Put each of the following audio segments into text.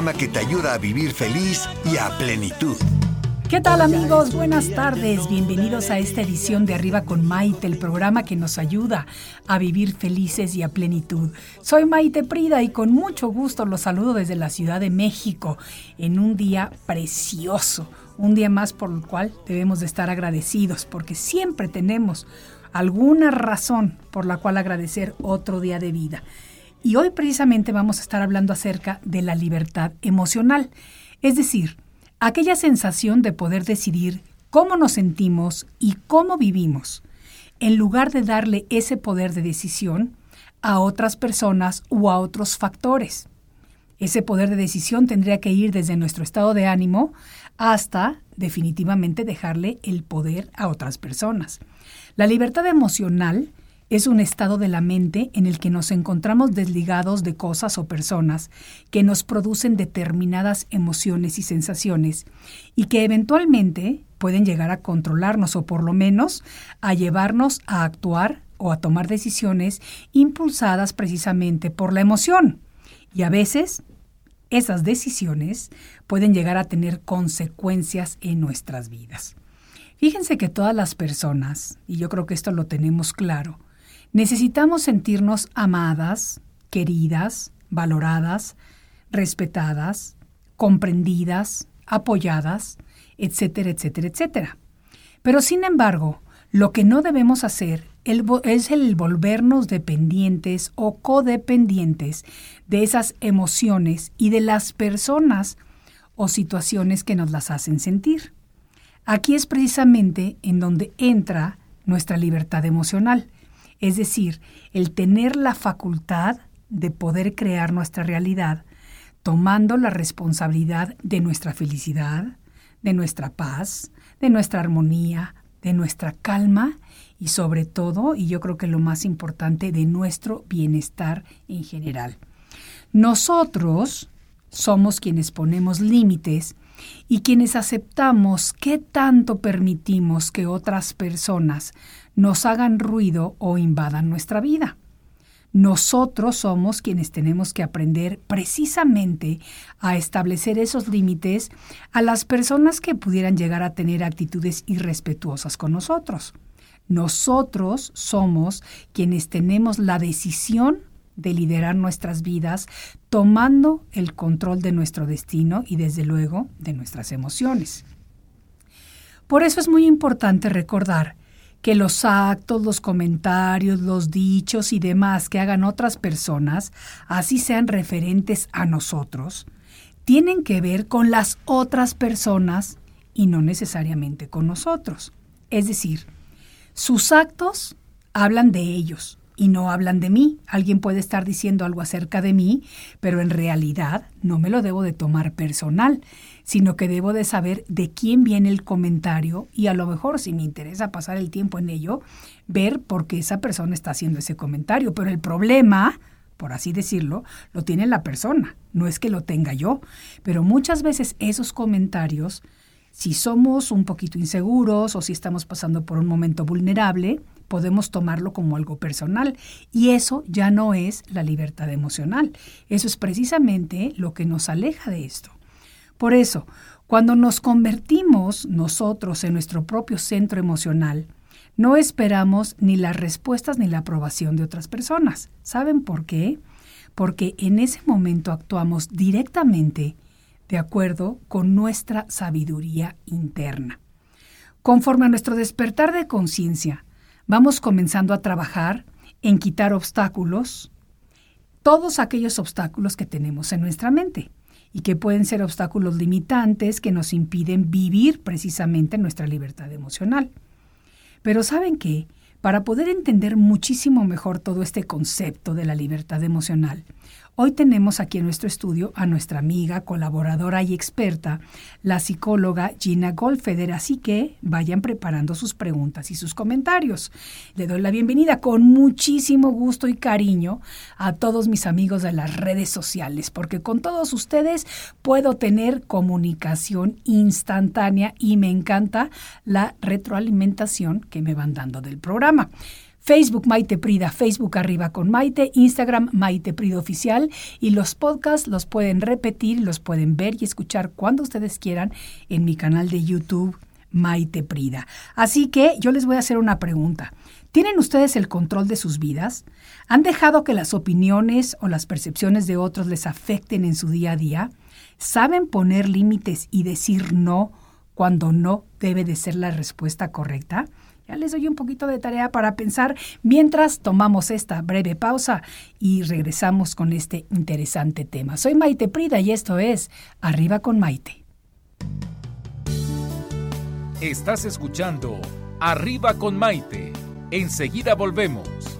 Programa que te ayuda a vivir feliz y a plenitud. ¿Qué tal amigos? Buenas tardes. Bienvenidos a esta edición de Arriba con Maite, el programa que nos ayuda a vivir felices y a plenitud. Soy Maite Prida y con mucho gusto los saludo desde la Ciudad de México en un día precioso, un día más por el cual debemos de estar agradecidos porque siempre tenemos alguna razón por la cual agradecer otro día de vida. Y hoy precisamente vamos a estar hablando acerca de la libertad emocional, es decir, aquella sensación de poder decidir cómo nos sentimos y cómo vivimos, en lugar de darle ese poder de decisión a otras personas o a otros factores. Ese poder de decisión tendría que ir desde nuestro estado de ánimo hasta definitivamente dejarle el poder a otras personas. La libertad emocional es un estado de la mente en el que nos encontramos desligados de cosas o personas que nos producen determinadas emociones y sensaciones y que eventualmente pueden llegar a controlarnos o por lo menos a llevarnos a actuar o a tomar decisiones impulsadas precisamente por la emoción. Y a veces esas decisiones pueden llegar a tener consecuencias en nuestras vidas. Fíjense que todas las personas, y yo creo que esto lo tenemos claro, necesitamos sentirnos amadas, queridas, valoradas, respetadas, comprendidas, apoyadas, etcétera, etcétera, etcétera. Pero sin embargo, lo que no debemos hacer es el volvernos dependientes o codependientes de esas emociones y de las personas o situaciones que nos las hacen sentir. Aquí es precisamente en donde entra nuestra libertad emocional, es decir, el tener la facultad de poder crear nuestra realidad tomando la responsabilidad de nuestra felicidad, de nuestra paz, de nuestra armonía, de nuestra calma y sobre todo, y yo creo que lo más importante, de nuestro bienestar en general. Nosotros somos quienes ponemos límites y quienes aceptamos qué tanto permitimos que otras personas nos hagan ruido o invadan nuestra vida. Nosotros somos quienes tenemos que aprender precisamente a establecer esos límites a las personas que pudieran llegar a tener actitudes irrespetuosas con nosotros. Nosotros somos quienes tenemos la decisión de liderar nuestras vidas tomando el control de nuestro destino y desde luego de nuestras emociones. Por eso es muy importante recordar que los actos, los comentarios, los dichos y demás que hagan otras personas, así sean referentes a nosotros, tienen que ver con las otras personas y no necesariamente con nosotros. Es decir, sus actos hablan de ellos, y no hablan de mí. Alguien puede estar diciendo algo acerca de mí, pero en realidad no me lo debo de tomar personal, sino que debo de saber de quién viene el comentario y a lo mejor si me interesa pasar el tiempo en ello, ver por qué esa persona está haciendo ese comentario. Pero el problema, por así decirlo, lo tiene la persona, no es que lo tenga yo. Pero muchas veces esos comentarios, si somos un poquito inseguros o si estamos pasando por un momento vulnerable, podemos tomarlo como algo personal y eso ya no es la libertad emocional. Eso es precisamente lo que nos aleja de esto. Por eso, cuando nos convertimos nosotros en nuestro propio centro emocional, no esperamos ni las respuestas ni la aprobación de otras personas. ¿Saben por qué? Porque en ese momento actuamos directamente de acuerdo con nuestra sabiduría interna. Conforme a nuestro despertar de conciencia, vamos comenzando a trabajar en quitar obstáculos, todos aquellos obstáculos que tenemos en nuestra mente y que pueden ser obstáculos limitantes que nos impiden vivir precisamente nuestra libertad emocional. Pero ¿saben qué? para poder entender muchísimo mejor todo este concepto de la libertad emocional. Hoy tenemos aquí en nuestro estudio a nuestra amiga, colaboradora y experta, la psicóloga Gina Goldfeder, así que vayan preparando sus preguntas y sus comentarios. Le doy la bienvenida con muchísimo gusto y cariño a todos mis amigos de las redes sociales, porque con todos ustedes puedo tener comunicación instantánea y me encanta la retroalimentación que me van dando del programa. Facebook Maite Prida, Facebook Arriba con Maite, Instagram Maite Prida Oficial y los podcasts los pueden repetir, los pueden ver y escuchar cuando ustedes quieran en mi canal de YouTube Maite Prida. Así que yo les voy a hacer una pregunta. ¿Tienen ustedes el control de sus vidas? ¿Han dejado que las opiniones o las percepciones de otros les afecten en su día a día? ¿Saben poner límites y decir no cuando no debe de ser la respuesta correcta? Ya les doy un poquito de tarea para pensar mientras tomamos esta breve pausa y regresamos con este interesante tema. Soy Maite Prida y esto es Arriba con Maite. Estás escuchando Arriba con Maite. Enseguida volvemos.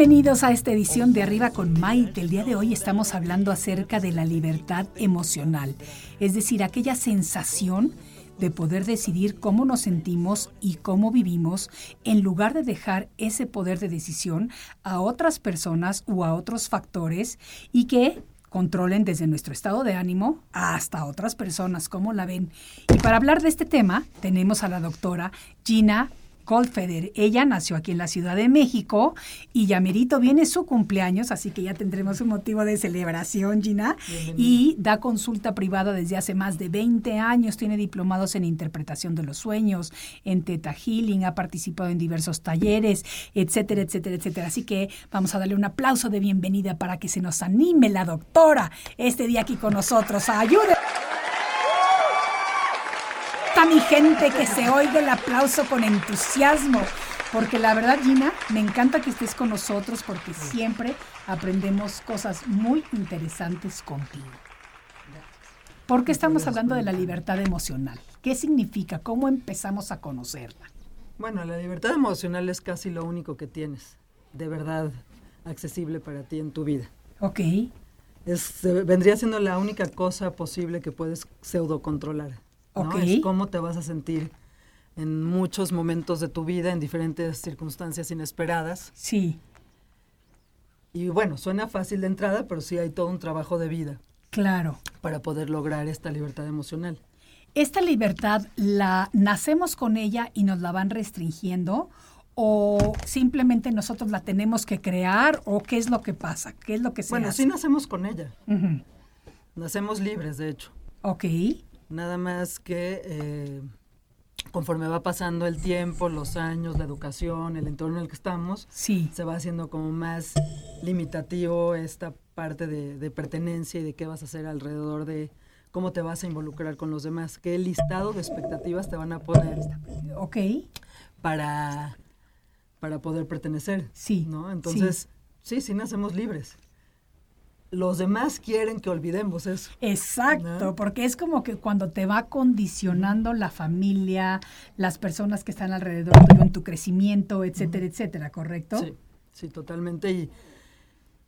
Bienvenidos a esta edición de Arriba con Maite. El día de hoy estamos hablando acerca de la libertad emocional, es decir, aquella sensación de poder decidir cómo nos sentimos y cómo vivimos en lugar de dejar ese poder de decisión a otras personas o a otros factores y que controlen desde nuestro estado de ánimo hasta otras personas, como la ven. Y para hablar de este tema tenemos a la doctora Gina Goldfeder. Ella nació aquí en la Ciudad de México y ya merito viene su cumpleaños, así que ya tendremos un motivo de celebración, Gina. Y da consulta privada desde hace más de 20 años, tiene diplomados en interpretación de los sueños, en Teta Healing, ha participado en diversos talleres, etcétera, etcétera, etcétera. Así que vamos a darle un aplauso de bienvenida para que se nos anime la doctora este día aquí con nosotros. ¡Ayude! Mi gente que se oiga el aplauso con entusiasmo. Porque la verdad, Gina, me encanta que estés con nosotros porque siempre aprendemos cosas muy interesantes contigo. ¿Por qué estamos hablando de la libertad emocional? ¿Qué significa? ¿Cómo empezamos a conocerla? Bueno, la libertad emocional es casi lo único que tienes, de verdad accesible para ti en tu vida. Ok, Es, vendría siendo la única cosa posible que puedes pseudo controlar. ¿No? Es cómo te vas a sentir en muchos momentos de tu vida, en diferentes circunstancias inesperadas. sí, Y bueno, suena fácil de entrada, pero sí hay todo un trabajo de vida claro. para poder lograr esta libertad emocional. ¿Esta libertad la nacemos con ella y nos la van restringiendo? ¿O simplemente nosotros la tenemos que crear? ¿O qué es lo que pasa? ¿Qué es lo que se Bueno, hace? sí nacemos con ella. Ujú. Nacemos libres, de hecho. Ok, Nada más que eh, conforme va pasando el tiempo, los años, la educación, el entorno en el que estamos, sí, se va haciendo como más limitativo esta parte de, de pertenencia y de qué vas a hacer alrededor de cómo te vas a involucrar con los demás, qué listado de expectativas te van a poner ok, para, para poder pertenecer. Sí, ¿no? Entonces, sí, sí, nacemos libres. Los demás quieren que olvidemos eso. exacto, ¿No? porque es como que cuando te va condicionando la familia, las personas que están alrededor tuyo en tu crecimiento, etcétera, etcétera, ¿correcto? Sí, sí, totalmente. Y,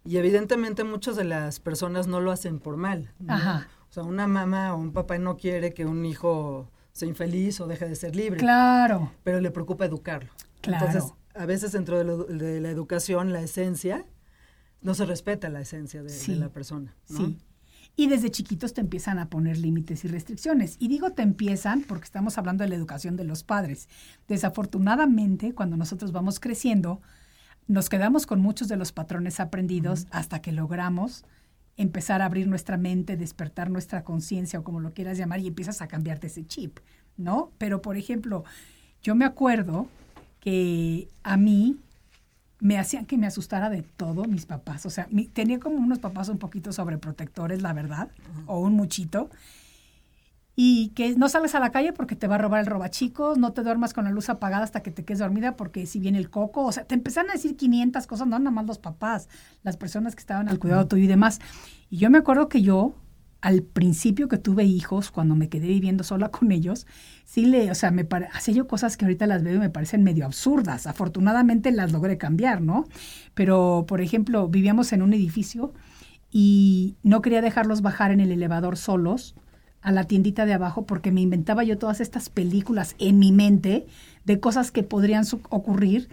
y evidentemente muchas de las personas no lo hacen por mal. ¿no? Ajá. O sea, una mamá o un papá no quiere que un hijo sea infeliz o deje de ser libre, Claro, pero le preocupa educarlo. Claro. Entonces, a veces dentro de, lo- de la educación, la esencia no se respeta la esencia de, la persona. ¿no? Sí. Y desde chiquitos te empiezan a poner límites y restricciones. Y digo te empiezan porque estamos hablando de la educación de los padres. Desafortunadamente, cuando nosotros vamos creciendo, nos quedamos con muchos de los patrones aprendidos hasta que logramos empezar a abrir nuestra mente, despertar nuestra conciencia o como lo quieras llamar y empiezas a cambiarte ese chip, ¿no? Pero, por ejemplo, yo me acuerdo que a mí me hacían que me asustara de todo mis papás. O sea, mi- tenía como unos papás un poquito sobreprotectores, la verdad, o un muchito. Y que no sales a la calle porque te va a robar el robachicos, no te duermas con la luz apagada hasta que te quedes dormida porque si viene el coco, o sea, te empezaron a decir 500 cosas, no nada más los papás, las personas que estaban al cuidado tuyo y demás. Y yo me acuerdo que yo, al principio que tuve hijos, cuando me quedé viviendo sola con ellos, sí le, o sea, me hacía yo cosas que ahorita las veo y me parecen medio absurdas. Afortunadamente las logré cambiar, ¿no? Pero, por ejemplo, vivíamos en un edificio y no quería dejarlos bajar en el elevador solos a la tiendita de abajo porque me inventaba yo todas estas películas en mi mente de cosas que podrían ocurrir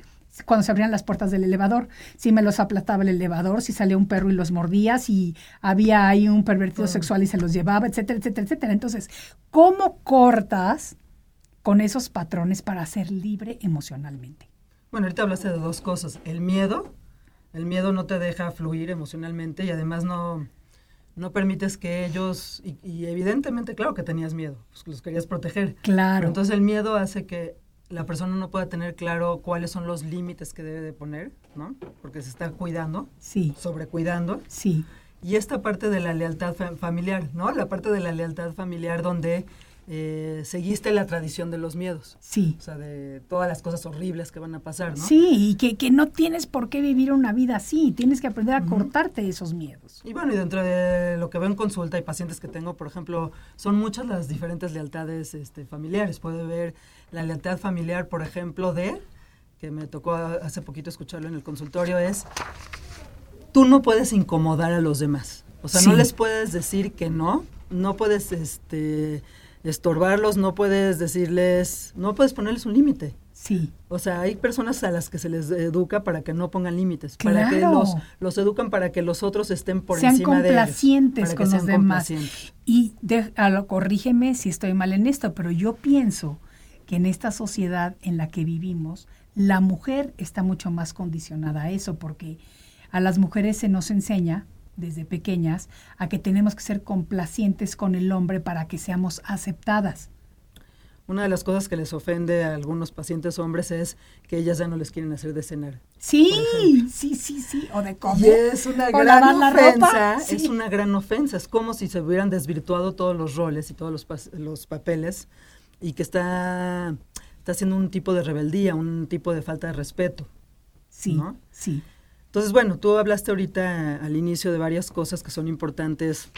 cuando se abrían las puertas del elevador. Si me los aplastaba el elevador, si salía un perro y los mordía, si había ahí un pervertido sexual y se los llevaba, etcétera, etcétera, etcétera. Entonces, ¿cómo cortas con esos patrones para ser libre emocionalmente? Bueno, ahorita hablaste de dos cosas. El miedo, el miedo no te deja fluir emocionalmente y además no, no permites que ellos, y, y evidentemente, claro que tenías miedo, pues los querías proteger. Claro. Pero entonces el miedo hace que la persona no pueda tener claro cuáles son los límites que debe de poner, ¿no? Porque se está cuidando, Sí, sobrecuidando. sí, Y esta parte de la lealtad fa- familiar, ¿no? La parte de la lealtad familiar donde eh, seguiste la tradición de los miedos. sí. O sea, de todas las cosas horribles que van a pasar, ¿no? Sí, y que, que no tienes por qué vivir una vida así, tienes que aprender a cortarte esos miedos. Y bueno, y dentro de lo que veo en consulta y pacientes que tengo, por ejemplo, son muchas las diferentes lealtades este, familiares. Puede ver la lealtad familiar, por ejemplo, de, que me tocó hace poquito escucharlo en el consultorio, es, tú no puedes incomodar a los demás. O sea, no Sí. les puedes decir que no, no puedes este, estorbarlos, no puedes decirles, no puedes ponerles un límite. Sí, O sea, hay personas a las que se les educa para que no pongan límites, para que los, los educan para que los otros estén por sean encima de ellos. complacientes para que con los demás. Y de- a lo- corrígeme si estoy mal en esto, pero yo pienso que en esta sociedad en la que vivimos, la mujer está mucho más condicionada a eso, porque a las mujeres se nos enseña desde pequeñas a que tenemos que ser complacientes con el hombre para que seamos aceptadas. Una de las cosas que les ofende a algunos pacientes hombres es que ellas ya no les quieren hacer de cenar. Sí, sí, sí, sí, o de comer. Y es una o gran ofensa, sí. es una gran ofensa. Es como si se hubieran desvirtuado todos los roles y todos los, los papeles y que está, está haciendo un tipo de rebeldía, un tipo de falta de respeto. Sí, ¿no? sí, Entonces, bueno, tú hablaste ahorita al inicio de varias cosas que son importantes.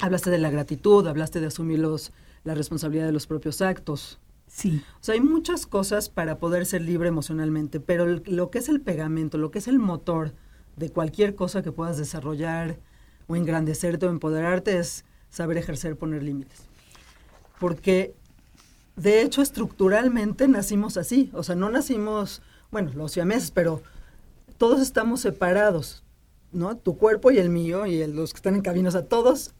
Hablaste de la gratitud, hablaste de asumir los, la responsabilidad de los propios actos. sí, O sea, hay muchas cosas para poder ser libre emocionalmente, pero lo que es el pegamento, lo que es el motor de cualquier cosa que puedas desarrollar o engrandecerte o empoderarte es saber ejercer, poner límites. Porque, de hecho, estructuralmente nacimos así. O sea, no nacimos, bueno, los siameses, pero todos estamos separados, ¿no? Tu cuerpo y el mío y el- los que están en cabina, o sea, todos,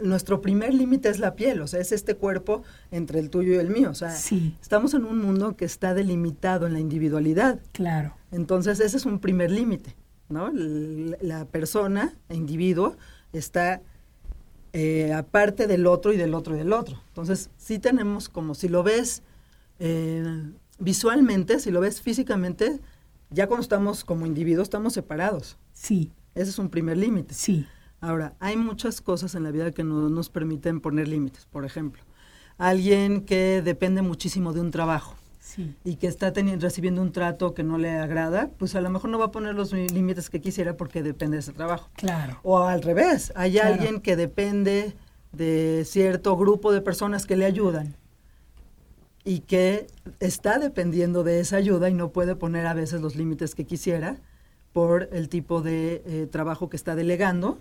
nuestro primer límite es la piel, o sea, es este cuerpo entre el tuyo y el mío, o sea, Sí. estamos en un mundo que está delimitado en la individualidad, claro. entonces ese es un primer límite, ¿no? La persona, el individuo, está eh, aparte del otro y del otro y del otro. Entonces, sí tenemos como, si lo ves eh, visualmente, si lo ves físicamente, ya cuando estamos como individuos, estamos separados. Sí, Ese es un primer límite. sí, Ahora, hay muchas cosas en la vida que no nos permiten poner límites. Por ejemplo, alguien que depende muchísimo de un trabajo sí, y que está teniendo, recibiendo un trato que no le agrada, pues a lo mejor no va a poner los límites que quisiera porque depende de ese trabajo. claro. O al revés, hay Claro. alguien que depende de cierto grupo de personas que le ayudan y que está dependiendo de esa ayuda y no puede poner a veces los límites que quisiera por el tipo de eh, trabajo que está delegando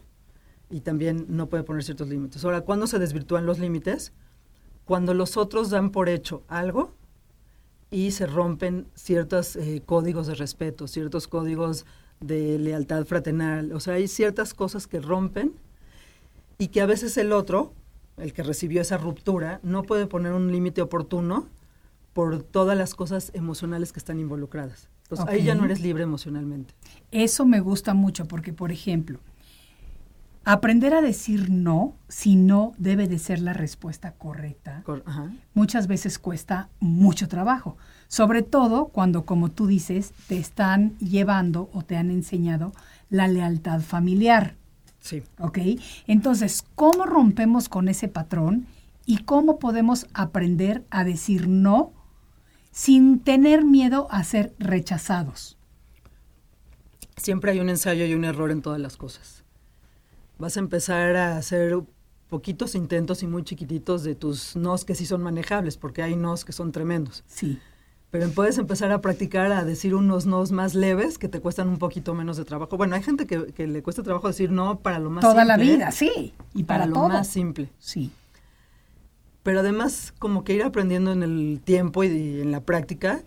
y también no puede poner ciertos límites. Ahora, ¿cuándo se desvirtúan los límites? Cuando los otros dan por hecho algo y se rompen ciertos eh, códigos de respeto, ciertos códigos de lealtad fraternal. O sea, hay ciertas cosas que rompen y que a veces el otro, el que recibió esa ruptura, no puede poner un límite oportuno por todas las cosas emocionales que están involucradas. Entonces, ahí ya no eres libre emocionalmente. Eso me gusta mucho porque, por ejemplo, aprender a decir no, si no debe de ser la respuesta correcta, muchas veces cuesta mucho trabajo. Sobre todo cuando, como tú dices, te están llevando o te han enseñado la lealtad familiar. Sí. ¿Ok? Entonces, ¿cómo rompemos con ese patrón y cómo podemos aprender a decir no sin tener miedo a ser rechazados? Siempre hay un ensayo y un error en todas las cosas. Vas a empezar a hacer poquitos intentos y muy chiquititos de tus nos que sí son manejables, porque hay nos que son tremendos. Sí. Pero puedes empezar a practicar a decir unos nos más leves que te cuestan un poquito menos de trabajo. Bueno, hay gente que, le cuesta trabajo decir no para lo más Toda simple. la vida, sí. Y para, lo más simple. Sí. Pero además, como que ir aprendiendo en el tiempo y en la práctica,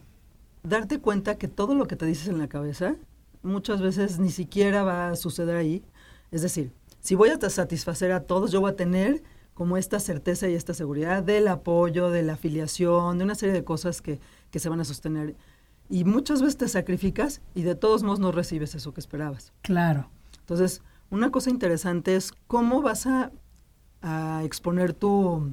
darte cuenta que todo lo que te dices en la cabeza muchas veces ni siquiera va a suceder ahí. Es decir, si voy a satisfacer a todos, yo voy a tener como esta certeza y esta seguridad del apoyo, de la afiliación, de una serie de cosas que, que se van a sostener. Y muchas veces te sacrificas y de todos modos no recibes eso que esperabas. Claro. Entonces, una cosa interesante es cómo vas a, a exponer tu,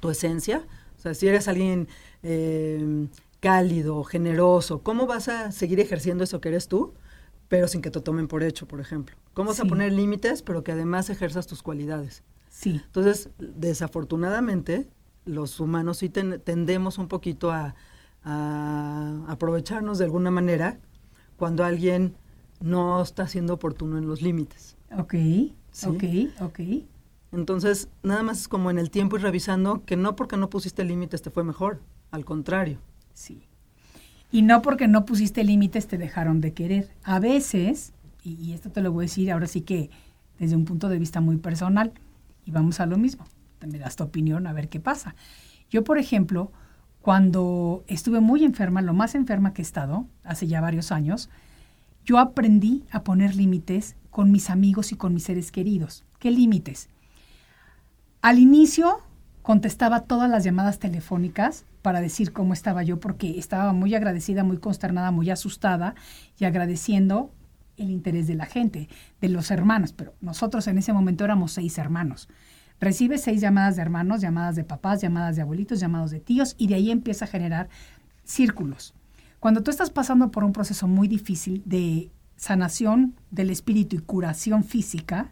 tu, esencia. O sea, si eres alguien eh, cálido, generoso, ¿cómo vas a seguir ejerciendo eso que eres tú? pero sin que te tomen por hecho, por ejemplo. ¿Cómo vas a poner límites, pero que además ejerzas tus cualidades? Sí. Entonces, desafortunadamente, los humanos sí tendemos un poquito a, aprovecharnos de alguna manera cuando alguien no está siendo oportuno en los límites. Ok, ok, ok. Entonces, nada más es como en el tiempo y revisando que no porque no pusiste límites te fue mejor, al contrario. Sí. Y no porque no pusiste límites te dejaron de querer. A veces, y, y esto te lo voy a decir ahora sí que desde un punto de vista muy personal, y vamos a lo mismo, me das tu opinión a ver qué pasa. Yo, por ejemplo, cuando estuve muy enferma, lo más enferma que he estado, hace ya varios años, yo aprendí a poner límites con mis amigos y con mis seres queridos. ¿Qué límites? Al inicio contestaba todas las llamadas telefónicas para decir cómo estaba yo, porque estaba muy agradecida, muy consternada, muy asustada y agradeciendo el interés de la gente, de los hermanos, pero nosotros en ese momento éramos seis hermanos. Recibe seis llamadas de hermanos, llamadas de papás, llamadas de abuelitos, llamados de tíos, y de ahí empieza a generar círculos. Cuando tú estás pasando por un proceso muy difícil de sanación del espíritu y curación física,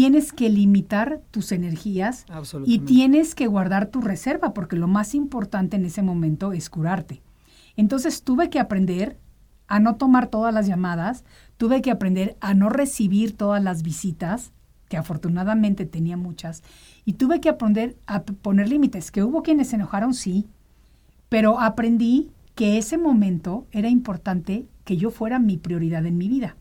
tienes que limitar tus energías y tienes que guardar tu reserva, porque lo más importante en ese momento es curarte. Entonces tuve que aprender a no tomar todas las llamadas, tuve que aprender a no recibir todas las visitas, que afortunadamente tenía muchas, y tuve que aprender a poner límites, que hubo quienes se enojaron, sí, pero aprendí que ese momento era importante que yo fuera mi prioridad en mi vida.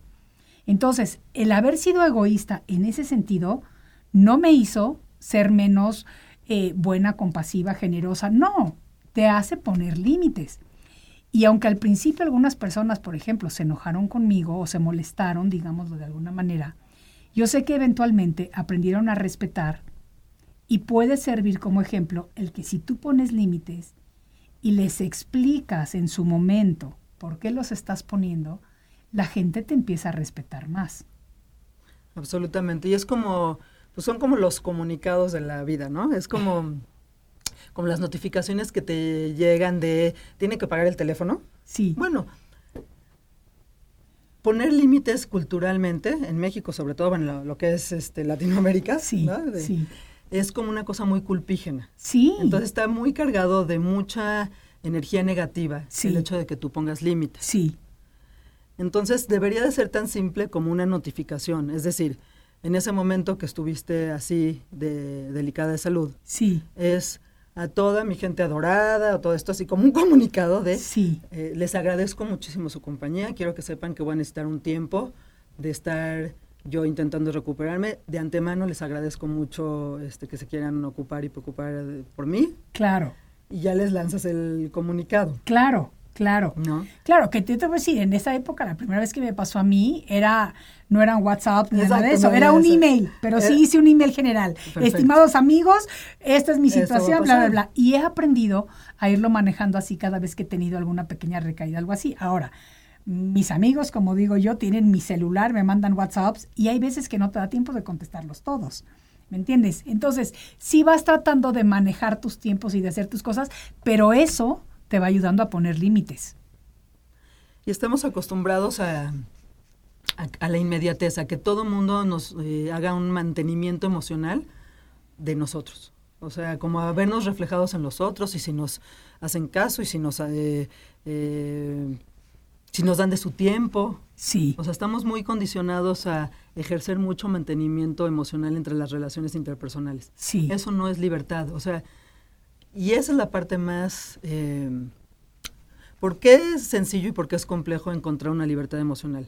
Entonces, el haber sido egoísta en ese sentido no me hizo ser menos eh, buena, compasiva, generosa, no, te hace poner límites. Y aunque al principio algunas personas, por ejemplo, se enojaron conmigo o se molestaron, digámoslo de alguna manera, yo sé que eventualmente aprendieron a respetar y puede servir como ejemplo el que si tú pones límites y les explicas en su momento por qué los estás poniendo, la gente te empieza a respetar más. Absolutamente. Y es como, pues son como los comunicados de la vida, ¿no? Es como como las notificaciones que te llegan de tiene que pagar el teléfono. Sí. Bueno, poner límites culturalmente, en México sobre todo, en lo, que es este, Latinoamérica, sí, sí. es como una cosa muy culpígena. Sí. Entonces está muy cargado de mucha energía negativa el hecho de que tú pongas límites. Sí. Entonces debería de ser tan simple como una notificación, es decir, en ese momento que estuviste así de delicada de salud, sí. es a toda mi gente adorada, o todo esto así como un comunicado de, sí. Eh, les agradezco muchísimo su compañía, quiero que sepan que voy a necesitar un tiempo de estar yo intentando recuperarme. De antemano les agradezco mucho este, que se quieran ocupar y preocupar por mí. Claro. Y ya les lanzas el comunicado. Claro, Claro, ¿No? claro, que te, te voy a decir, en esa época, la primera vez que me pasó a mí, era, no eran WhatsApp ni nada de eso, era un email, pero sí Era- hice un email general. Perfecto. Estimados amigos, esta es mi situación, bla, bla, bla. Y he aprendido a irlo manejando así cada vez que he tenido alguna pequeña recaída, algo así. Ahora, mis amigos, como digo yo, tienen mi celular, me mandan WhatsApps y hay veces que no te da tiempo de contestarlos todos. ¿Me entiendes? Entonces, sí vas tratando de manejar tus tiempos y de hacer tus cosas, pero eso te va ayudando a poner límites. Y estamos acostumbrados a, a, a la inmediatez, a que todo mundo nos eh, haga un mantenimiento emocional de nosotros. O sea, como a vernos reflejados en los otros y si nos hacen caso y si nos, eh, eh, si nos dan de su tiempo. Sí. O sea, estamos muy condicionados a ejercer mucho mantenimiento emocional entre las relaciones interpersonales. Sí. Eso no es libertad. O sea, y esa es la parte más... Eh, ¿Por qué es sencillo y por qué es complejo encontrar una libertad emocional?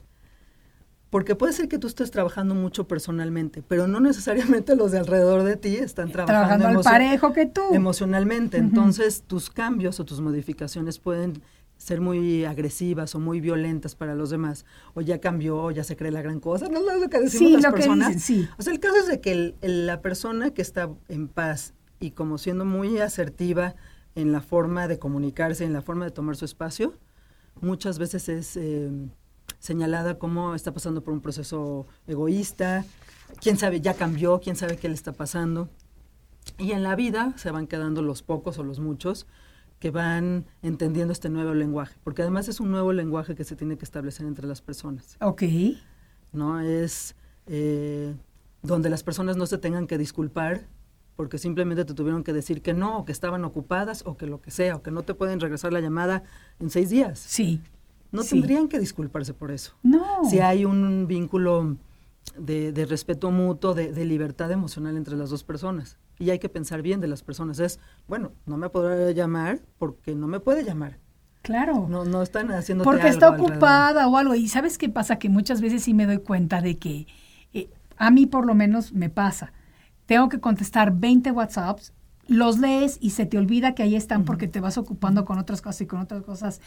Porque puede ser que tú estés trabajando mucho personalmente, pero no necesariamente los de alrededor de ti están trabajando, Trabajando al parejo que tú. emocionalmente. Entonces, tus cambios o tus modificaciones pueden ser muy agresivas o muy violentas para los demás. O ya cambió, o ya se cree la gran cosa. No es lo que decimos Sí, las lo que personas. dicen, sí. O sea, el caso es de que el- el- la persona que está en paz y como siendo muy asertiva en la forma de comunicarse, en la forma de tomar su espacio, muchas veces es eh, señalada como está pasando por un proceso egoísta, quién sabe, ya cambió, quién sabe qué le está pasando. Y en la vida se van quedando los pocos o los muchos que van entendiendo este nuevo lenguaje, porque además es un nuevo lenguaje que se tiene que establecer entre las personas. Ok. ¿no? Es eh, donde las personas no se tengan que disculpar porque simplemente te tuvieron que decir que no, o que estaban ocupadas, o que lo que sea, o que no te pueden regresar la llamada en seis días. Sí. No Sí. tendrían que disculparse por eso. No. Si hay un vínculo de, de respeto mutuo, de, de libertad emocional entre las dos personas. Y hay que pensar bien de las personas. Es, bueno, no me podrá llamar porque no me puede llamar. Claro. No, no están haciendo Porque está ocupada o algo. Y ¿sabes qué pasa? Que muchas veces sí me doy cuenta de que eh, a mí por lo menos me pasa. Tengo que contestar 20 WhatsApps, los lees y se te olvida que ahí están porque te vas ocupando con otras cosas y con otras cosas.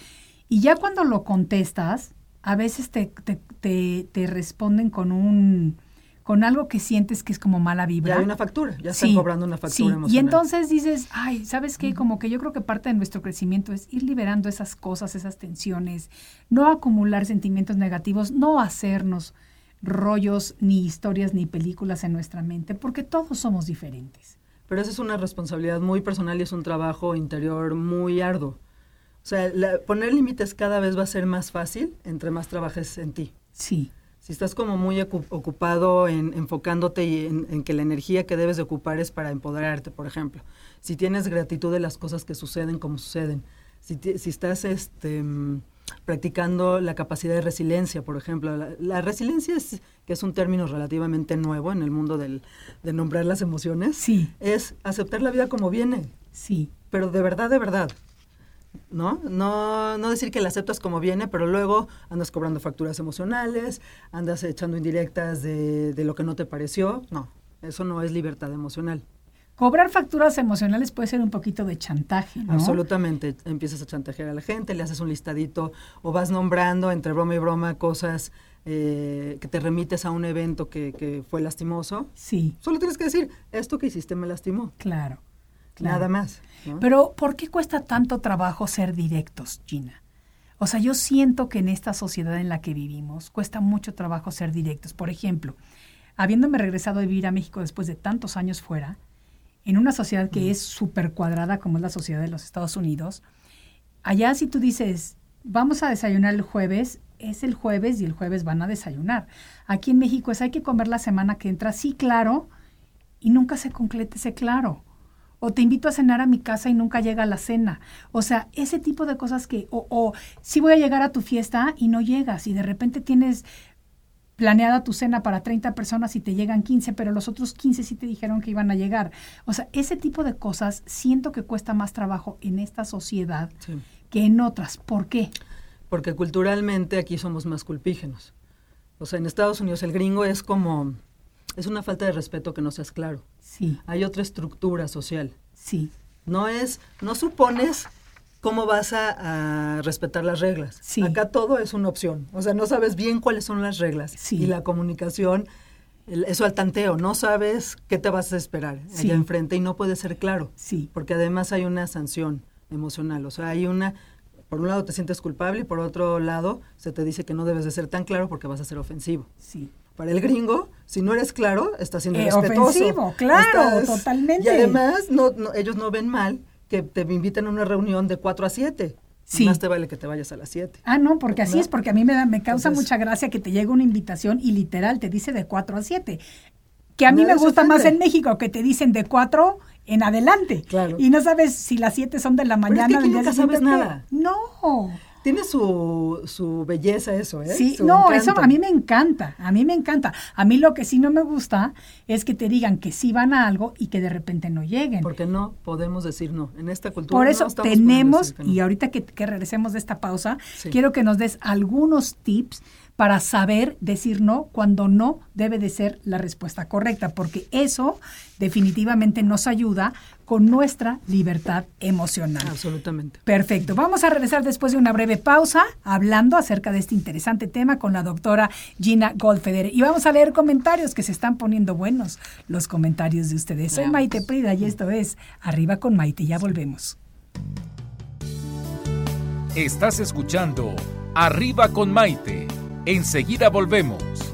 Y ya cuando lo contestas, a veces te, te, te- te responden con un con algo que sientes que es como mala vibra. Ya hay una factura, ya están Sí, cobrando una factura sí. emocional. Y entonces dices, ay, ¿sabes qué? Como que yo creo que parte de nuestro crecimiento es ir liberando esas cosas, esas tensiones, no acumular sentimientos negativos, no hacernos rollos, ni historias, ni películas en nuestra mente, porque todos somos diferentes. Pero esa es una responsabilidad muy personal y es un trabajo interior muy arduo. O sea, la- poner límites cada vez va a ser más fácil entre más trabajes en ti. Sí, Si estás como muy ocu- ocupado en enfocándote y en, en que la energía que debes de ocupar es para empoderarte, por ejemplo. Si tienes gratitud de las cosas que suceden como suceden. Si, si estás este, mm, practicando la capacidad de resiliencia, por ejemplo. La, la resiliencia es, que es un término relativamente nuevo en el mundo del, de nombrar las emociones. sí, Es aceptar la vida como viene, sí, pero de verdad, de verdad. ¿No? No, no decir que la aceptas como viene, pero luego andas cobrando facturas emocionales, andas echando indirectas de, de lo que no te pareció. No, eso no es libertad emocional. Cobrar facturas emocionales puede ser un poquito de chantaje, ¿no? Absolutamente. Empiezas a chantajear a la gente, le haces un listadito o vas nombrando entre broma y broma cosas eh, que te remites a un evento que, que fue lastimoso. Sí, Solo tienes que decir, esto que hiciste me lastimó. claro. claro. Nada más. ¿no? Pero, ¿por qué cuesta tanto trabajo ser directos, Gina? O sea, yo siento que en esta sociedad en la que vivimos cuesta mucho trabajo ser directos. Por ejemplo, habiéndome regresado a vivir a México después de tantos años fuera, en una sociedad que es súper cuadrada como es la sociedad de los Estados Unidos, allá si tú dices, vamos a desayunar el jueves, es el jueves y el jueves van a desayunar. Aquí en México es hay que comer la semana que entra, sí, claro, y nunca se concreta ese claro. O te invito a cenar a mi casa y nunca llega la cena. O sea, ese tipo de cosas que, o, o sí voy a llegar a tu fiesta y no llegas y de repente tienes planeada tu cena para 30 personas y te llegan 15, pero los otros 15 sí te dijeron que iban a llegar. O sea, ese tipo de cosas siento que cuesta más trabajo en esta sociedad Sí. que en otras. ¿Por qué? Porque culturalmente aquí somos más culpígenos. O sea, en Estados Unidos el gringo es como, es una falta de respeto que no seas claro. Sí, Hay otra estructura social. sí, No es, no supones ¿cómo vas a, a respetar las reglas? Sí. Acá todo es una opción. O sea, no sabes bien cuáles son las reglas. Sí. Y la comunicación, el- eso al tanteo, no sabes qué te vas a esperar Sí. allá enfrente y no puede ser claro. Sí. Porque además hay una sanción emocional. O sea, hay una, por un lado te sientes culpable y por otro lado se te dice que no debes de ser tan claro porque vas a ser ofensivo. Sí. Para el gringo, si no eres claro, estás siendo Eh, respetuoso. ofensivo, claro, totalmente. Y además, no, no- ellos no ven mal que te inviten a una reunión de 4 a 7. Sí. Más te vale que te vayas a las 7. Ah, no, porque así ¿No? es, porque a mí me, da, me causa Entonces- mucha gracia que te llegue una invitación y literal te dice de 4 a 7. Que a mí me gusta más en México, que te dicen de 4 en adelante. Claro. Y no sabes si las 7 son de la Pero es que mañana aquí nunca sabes nada. No. Tiene su, su belleza eso, ¿eh? Sí, Su no, eso a mí me encanta, a mí me encanta. A mí lo que sí no me gusta es que te digan que sí van a algo y que de repente no lleguen. Porque no podemos decir no. En esta cultura Por eso tenemos, no. y ahorita que, que regresemos de esta pausa, Sí. quiero que nos des algunos tips para saber decir no cuando no debe de ser la respuesta correcta, porque eso definitivamente nos ayuda con nuestra libertad emocional. Absolutamente. Perfecto. Vamos a regresar después de una breve pausa hablando acerca de este interesante tema con la doctora Gina Goldfeder. Y vamos a leer comentarios que se están poniendo buenos, los comentarios de ustedes. Soy Maite Prida y esto es Arriba con Maite. Ya volvemos. Estás escuchando Arriba con Maite. Enseguida volvemos.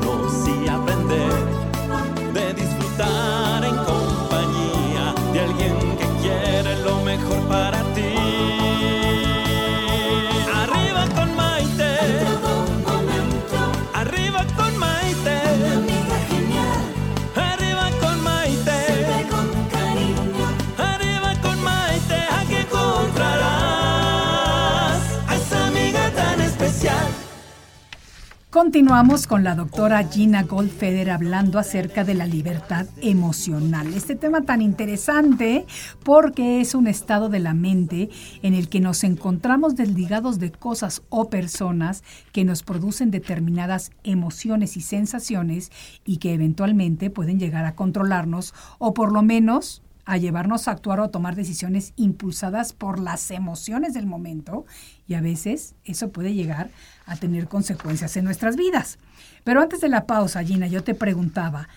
Continuamos con la doctora Gina Goldfeder hablando acerca de la libertad emocional. Este tema tan interesante porque es un estado de la mente en el que nos encontramos desligados de cosas o personas que nos producen determinadas emociones y sensaciones y que eventualmente pueden llegar a controlarnos o por lo menos a llevarnos a actuar o a tomar decisiones impulsadas por las emociones del momento y a veces eso puede llegar a tener consecuencias en nuestras vidas. Pero antes de la pausa, Gina, yo te preguntaba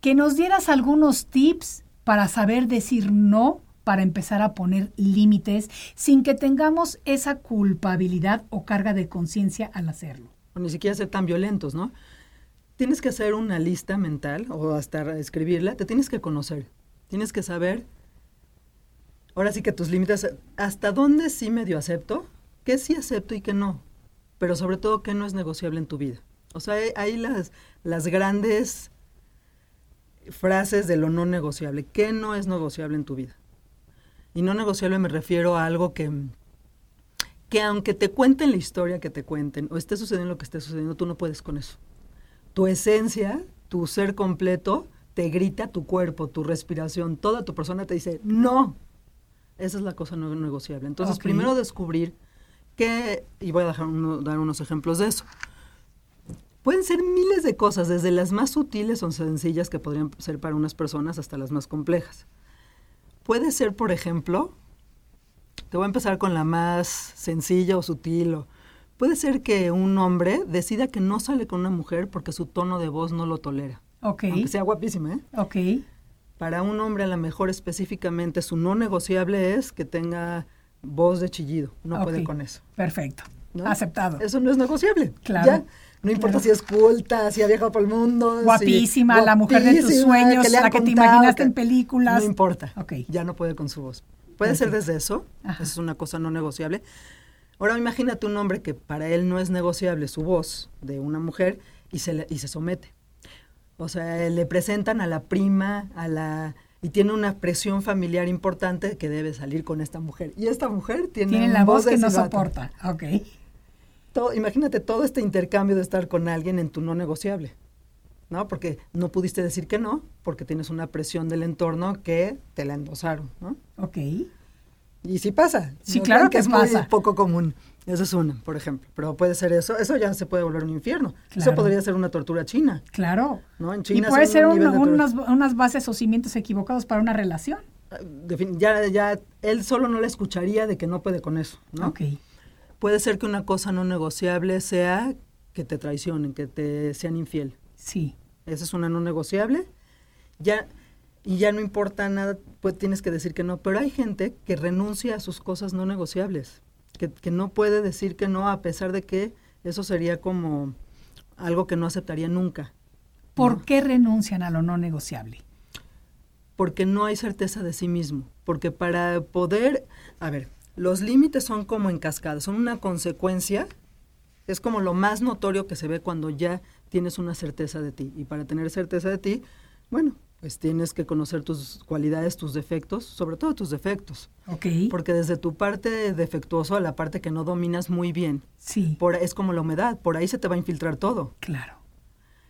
que nos dieras algunos tips para saber decir no, para empezar a poner límites sin que tengamos esa culpabilidad o carga de conciencia al hacerlo. Ni siquiera ser tan violentos, ¿no? Tienes que hacer una lista mental o hasta escribirla, te tienes que conocer. Tienes que saber, ahora sí que tus límites, hasta dónde sí medio acepto, qué sí acepto y qué no, pero sobre todo qué no es negociable en tu vida. O sea, hay, hay las, las grandes frases de lo no negociable, qué no es negociable en tu vida. Y no negociable me refiero a algo que, que aunque te cuenten la historia que te cuenten, o esté sucediendo lo que esté sucediendo, tú no puedes con eso. Tu esencia, tu ser completo, te grita tu cuerpo, tu respiración, toda tu persona te dice, no. Esa es la cosa no negociable. Entonces, primero descubrir que, y voy a dejar uno- dar unos ejemplos de eso. Pueden ser miles de cosas, desde las más sutiles o sencillas que podrían ser para unas personas hasta las más complejas. Puede ser, por ejemplo, te voy a empezar con la más sencilla o sutil. o- puede ser que un hombre decida que no sale con una mujer porque su tono de voz no lo tolera. Ok, Aunque sea guapísima, ¿eh? ok, Para un hombre a lo mejor específicamente su no negociable es que tenga voz de chillido. No puede ok. con eso. Perfecto. ¿no? Aceptado. Eso no es negociable. Claro, Ya. No importa claro. si es culta, si ha viajado por el mundo. si- Guapísima, la mujer de tus sueños, la que te imaginaste en películas. No importa. Ok. Ya no puede con su voz. Puede ser desde eso. Ajá. Eso es una cosa no negociable. Ahora imagínate un hombre que para él no es negociable su voz de una mujer y se, le- y se somete. O sea, le presentan a la prima, a la y tiene una presión familiar importante que debe salir con esta mujer. Y esta mujer tiene, Tiene la voz que no soporta. Ok. todo, imagínate todo este intercambio de estar con alguien en tu no negociable. ¿no? Porque no pudiste decir que no, porque tienes una presión del entorno que te la endosaron, ¿no? Ok. Y sí pasa. Sí, ¿no? claro que es pasa. muy poco común. Eso es una, por ejemplo. Pero puede ser eso. Eso ya se puede volver un infierno. Eso podría ser una tortura china. Claro. ¿no? En Y China puede son ser un un- unas, unas bases o cimientos equivocados para una relación. Ah, Ya, ya, él solo no la escucharía de que no puede con eso, ¿no? Ok. Puede ser que una cosa no negociable sea que te traicionen, que te sean infiel. Sí. Esa es una no negociable. Ya, y ya no importa nada, pues tienes que decir que no. Pero hay gente que renuncia a sus cosas no negociables, que, que no puede decir que no a pesar de que eso sería como algo que no aceptaría nunca, ¿Por qué renuncian a lo no negociable? porque no hay certeza de sí mismo. Porque para poder, a ver, los límites son como en cascada, son una consecuencia, es como lo más notorio que se ve cuando ya tienes una certeza de ti. Y para tener certeza de ti, bueno, pues tienes que conocer tus cualidades, tus defectos, sobre todo tus defectos. Ok. Porque desde tu parte defectuoso a la parte que no dominas muy bien, sí. por, es como la humedad, por ahí se te va a infiltrar todo. Claro.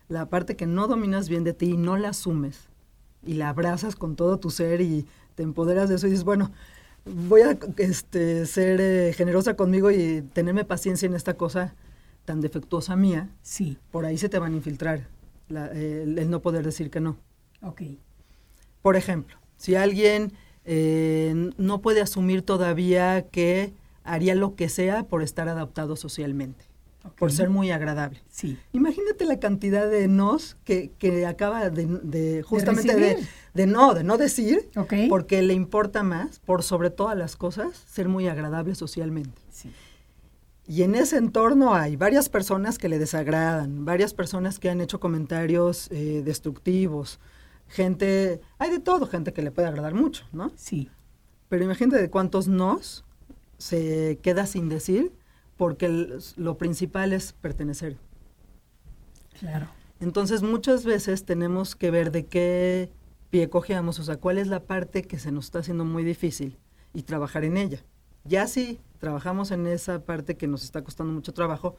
La parte que no dominas bien de ti y no la asumes y la abrazas con todo tu ser y te empoderas de eso y dices, bueno, voy a este, ser eh, generosa conmigo y tenerme paciencia en esta cosa tan defectuosa mía, Sí. por ahí se te van a infiltrar la- eh, el, el no poder decir que no. Ok. Por ejemplo, si alguien eh, no puede asumir todavía que haría lo que sea por estar adaptado socialmente, por ser muy agradable. Sí. Imagínate la cantidad de nos que, que acaba de, de justamente de, no, de no decir, Ok. porque le importa más, por sobre todas las cosas, ser muy agradable socialmente. Sí. Y en ese entorno hay varias personas que le desagradan, varias personas que han hecho comentarios eh, destructivos, gente, hay de todo, gente que le puede agradar mucho, ¿no? Sí. Pero imagínate de cuántos nos se queda sin decir, porque el- lo principal es pertenecer. Claro. Entonces muchas veces tenemos que ver de qué pie cojeamos, o sea, cuál es la parte que se nos está haciendo muy difícil y trabajar en ella. Ya si trabajamos en esa parte que nos está costando mucho trabajo,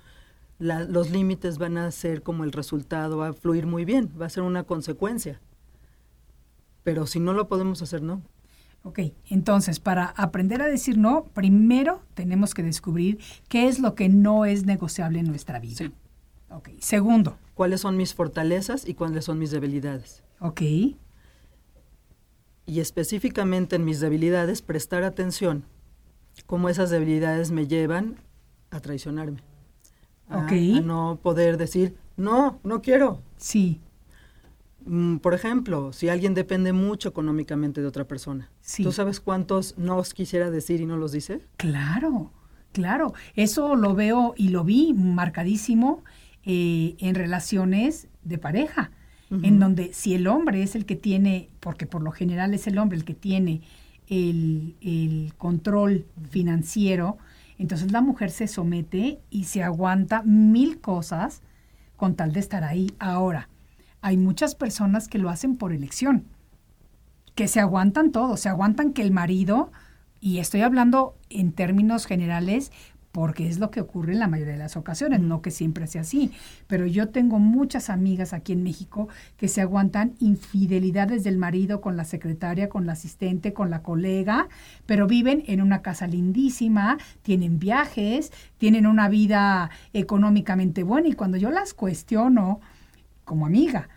la- los límites van a ser como el resultado, va a fluir muy bien, va a ser una consecuencia. Pero si no lo podemos hacer, no. Ok, entonces para aprender a decir no, primero tenemos que descubrir qué es lo que no es negociable en nuestra vida. Sí. Ok, segundo, ¿Cuáles son mis fortalezas y cuáles son mis debilidades? ok, y específicamente en mis debilidades prestar atención cómo esas debilidades me llevan a traicionarme. A, Ok. a no poder decir, no, no quiero. sí, por ejemplo, si alguien depende mucho económicamente de otra persona, Sí. ¿tú sabes cuántos no os quisiera decir y no los dice? claro, claro. Eso lo veo y lo vi marcadísimo eh, en relaciones de pareja, en donde si el hombre es el que tiene, porque por lo general es el hombre el que tiene el, el control financiero, entonces la mujer se somete y se aguanta mil cosas con tal de estar ahí. Ahora, hay muchas personas que lo hacen por elección, que se aguantan todo, se aguantan que el marido, y estoy hablando en términos generales, porque es lo que ocurre en la mayoría de las ocasiones, no que siempre sea así, pero yo tengo muchas amigas aquí en México que se aguantan infidelidades del marido con la secretaria, con la asistente, con la colega, pero viven en una casa lindísima, tienen viajes, tienen una vida económicamente buena y cuando yo las cuestiono como amiga,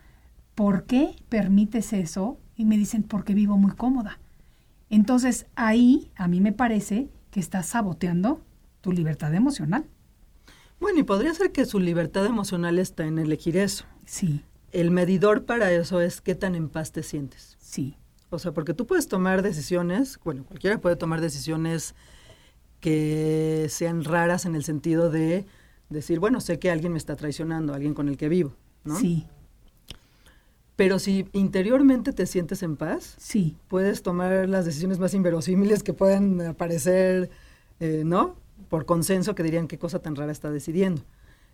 ¿por qué permites eso? Y me dicen, porque vivo muy cómoda. Entonces ahí a mí me parece que estás saboteando tu libertad emocional. Bueno, y podría ser que su libertad emocional está en elegir eso. Sí, El medidor para eso es qué tan en paz te sientes. sí, O sea, porque tú puedes tomar decisiones, bueno, cualquiera puede tomar decisiones que sean raras en el sentido de decir, bueno, sé que alguien me está traicionando, alguien con el que vivo, ¿no? sí, Pero si interiormente te sientes en paz, sí, puedes tomar las decisiones más inverosímiles que puedan aparecer, eh, ¿no? Por consenso que dirían qué cosa tan rara está decidiendo.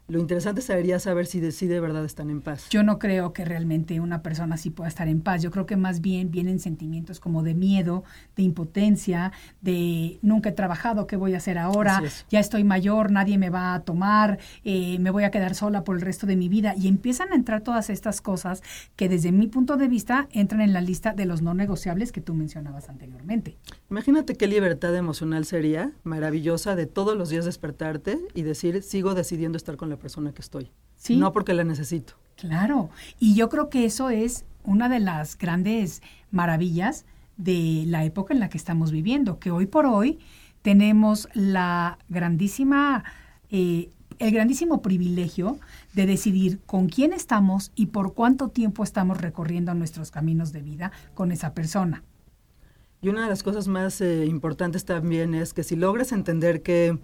Lo interesante sería saber si de, si de verdad están en paz. Yo no creo que realmente una persona así pueda estar en paz. Yo creo que más bien vienen sentimientos como de miedo, de impotencia, de nunca he trabajado, ¿qué voy a hacer ahora? Es. Ya estoy mayor, nadie me va a tomar, eh, me voy a quedar sola por el resto de mi vida. Y empiezan a entrar todas estas cosas que desde mi punto de vista entran en la lista de los no negociables que tú mencionabas anteriormente. Imagínate qué libertad emocional sería maravillosa de todos los días despertarte y decir, sigo decidiendo estar con la persona que estoy. Sí. No porque la necesito. Claro, y yo creo que eso es una de las grandes maravillas de la época en la que estamos viviendo, que hoy por hoy tenemos la grandísima, eh, el grandísimo privilegio de decidir con quién estamos y por cuánto tiempo estamos recorriendo nuestros caminos de vida con esa persona. Y una de las cosas más eh, importantes también es que si logras entender que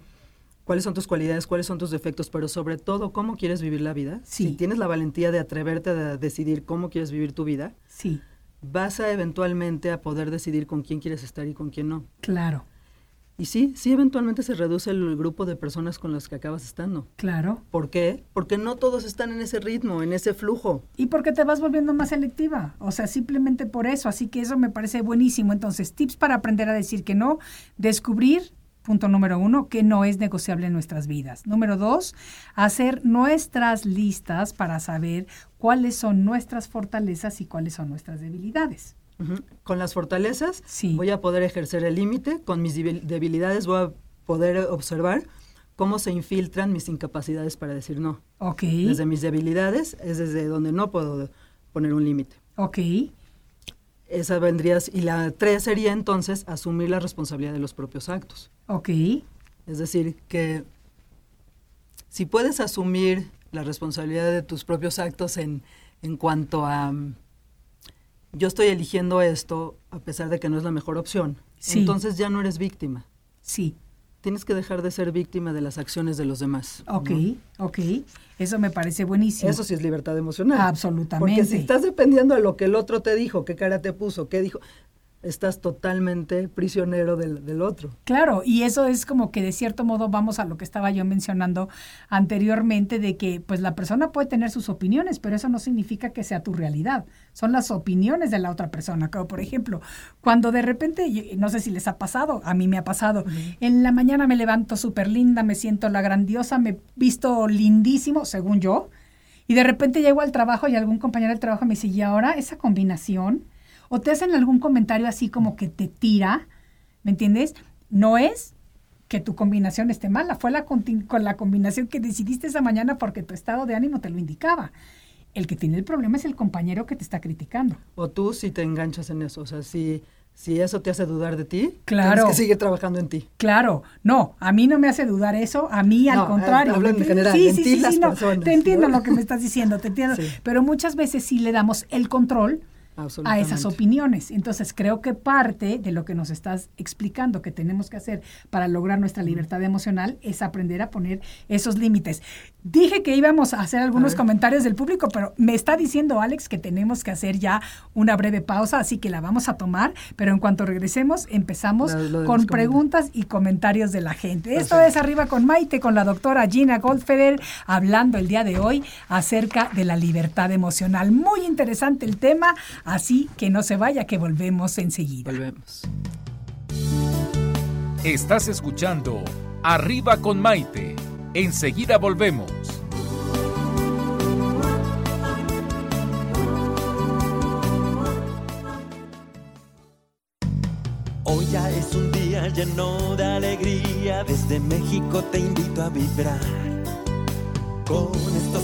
cuáles son tus cualidades, cuáles son tus defectos, pero sobre todo cómo quieres vivir la vida, Sí. si tienes la valentía de atreverte a decidir cómo quieres vivir tu vida, Sí, vas a eventualmente a poder decidir con quién quieres estar y con quién no. claro, Y sí, sí eventualmente se reduce el grupo de personas con las que acabas estando. claro. ¿Por qué? Porque no todos están en ese ritmo, en ese flujo. Y porque te vas volviendo más selectiva. O sea, simplemente por eso. Así que eso me parece buenísimo. Entonces, tips para aprender a decir que no. Descubrir, punto número uno, que no es negociable en nuestras vidas. Número dos, hacer nuestras listas para saber cuáles son nuestras fortalezas y cuáles son nuestras debilidades. Con las fortalezas Sí. voy a poder ejercer el límite, con mis debil- debilidades voy a poder observar cómo se infiltran mis incapacidades para decir no. Ok. Desde mis debilidades es desde donde no puedo poner un límite. Ok. Esa vendría, y la tres sería entonces asumir la responsabilidad de los propios actos. Ok. Es decir, que si puedes asumir la responsabilidad de tus propios actos en, en cuanto a yo estoy eligiendo esto a pesar de que no es la mejor opción, Sí. entonces ya no eres víctima. Sí. Tienes que dejar de ser víctima de las acciones de los demás. Ok. ¿no? Ok. Eso me parece buenísimo. Eso sí es libertad emocional. Absolutamente. Porque si estás dependiendo de lo que el otro te dijo, qué cara te puso, qué dijo, estás totalmente prisionero del, del otro. Claro, y eso es como que de cierto modo vamos a lo que estaba yo mencionando anteriormente de que pues la persona puede tener sus opiniones, pero eso no significa que sea tu realidad. Son las opiniones de la otra persona. Como por ejemplo, cuando de repente, no sé si les ha pasado, a mí me ha pasado, en la mañana me levanto súper linda, me siento la grandiosa, me visto lindísimo, según yo, y de repente llego al trabajo y algún compañero del trabajo me dice, ¿y ahora esa combinación? O te hacen algún comentario así como que te tira, ¿me entiendes? No es que tu combinación esté mala, fue la, con la combinación que decidiste esa mañana porque tu estado de ánimo te lo indicaba. El que tiene el problema es el compañero que te está criticando. O tú si te enganchas en eso. O sea, si, si eso te hace dudar de ti, Claro. tienes que seguir trabajando en ti. Claro, no, a mí no me hace dudar eso, a mí No, al contrario. hablo en general, sí, en sí, ti sí, las no, personas, te entiendo ¿no? lo que me estás diciendo, te entiendo, pero muchas veces sí le damos el control a esas opiniones. Entonces creo que parte de lo que nos estás explicando que tenemos que hacer para lograr nuestra libertad emocional es aprender a poner esos límites. Dije que íbamos a hacer algunos comentarios del público, pero me está diciendo Alex que tenemos que hacer ya una breve pausa, así que la vamos a tomar, pero en cuanto regresemos empezamos Lo- lo de con preguntas y comentarios de la gente. Esto es Arriba con Maite, con la doctora Gina Goldfeder, hablando el día de hoy acerca de la libertad emocional. Muy interesante el tema, así que no se vaya, que volvemos enseguida. Volvemos. Estás escuchando Arriba con Maite. Enseguida volvemos. Hoy ya es un día lleno de alegría, desde México te invito a vibrar. Con estos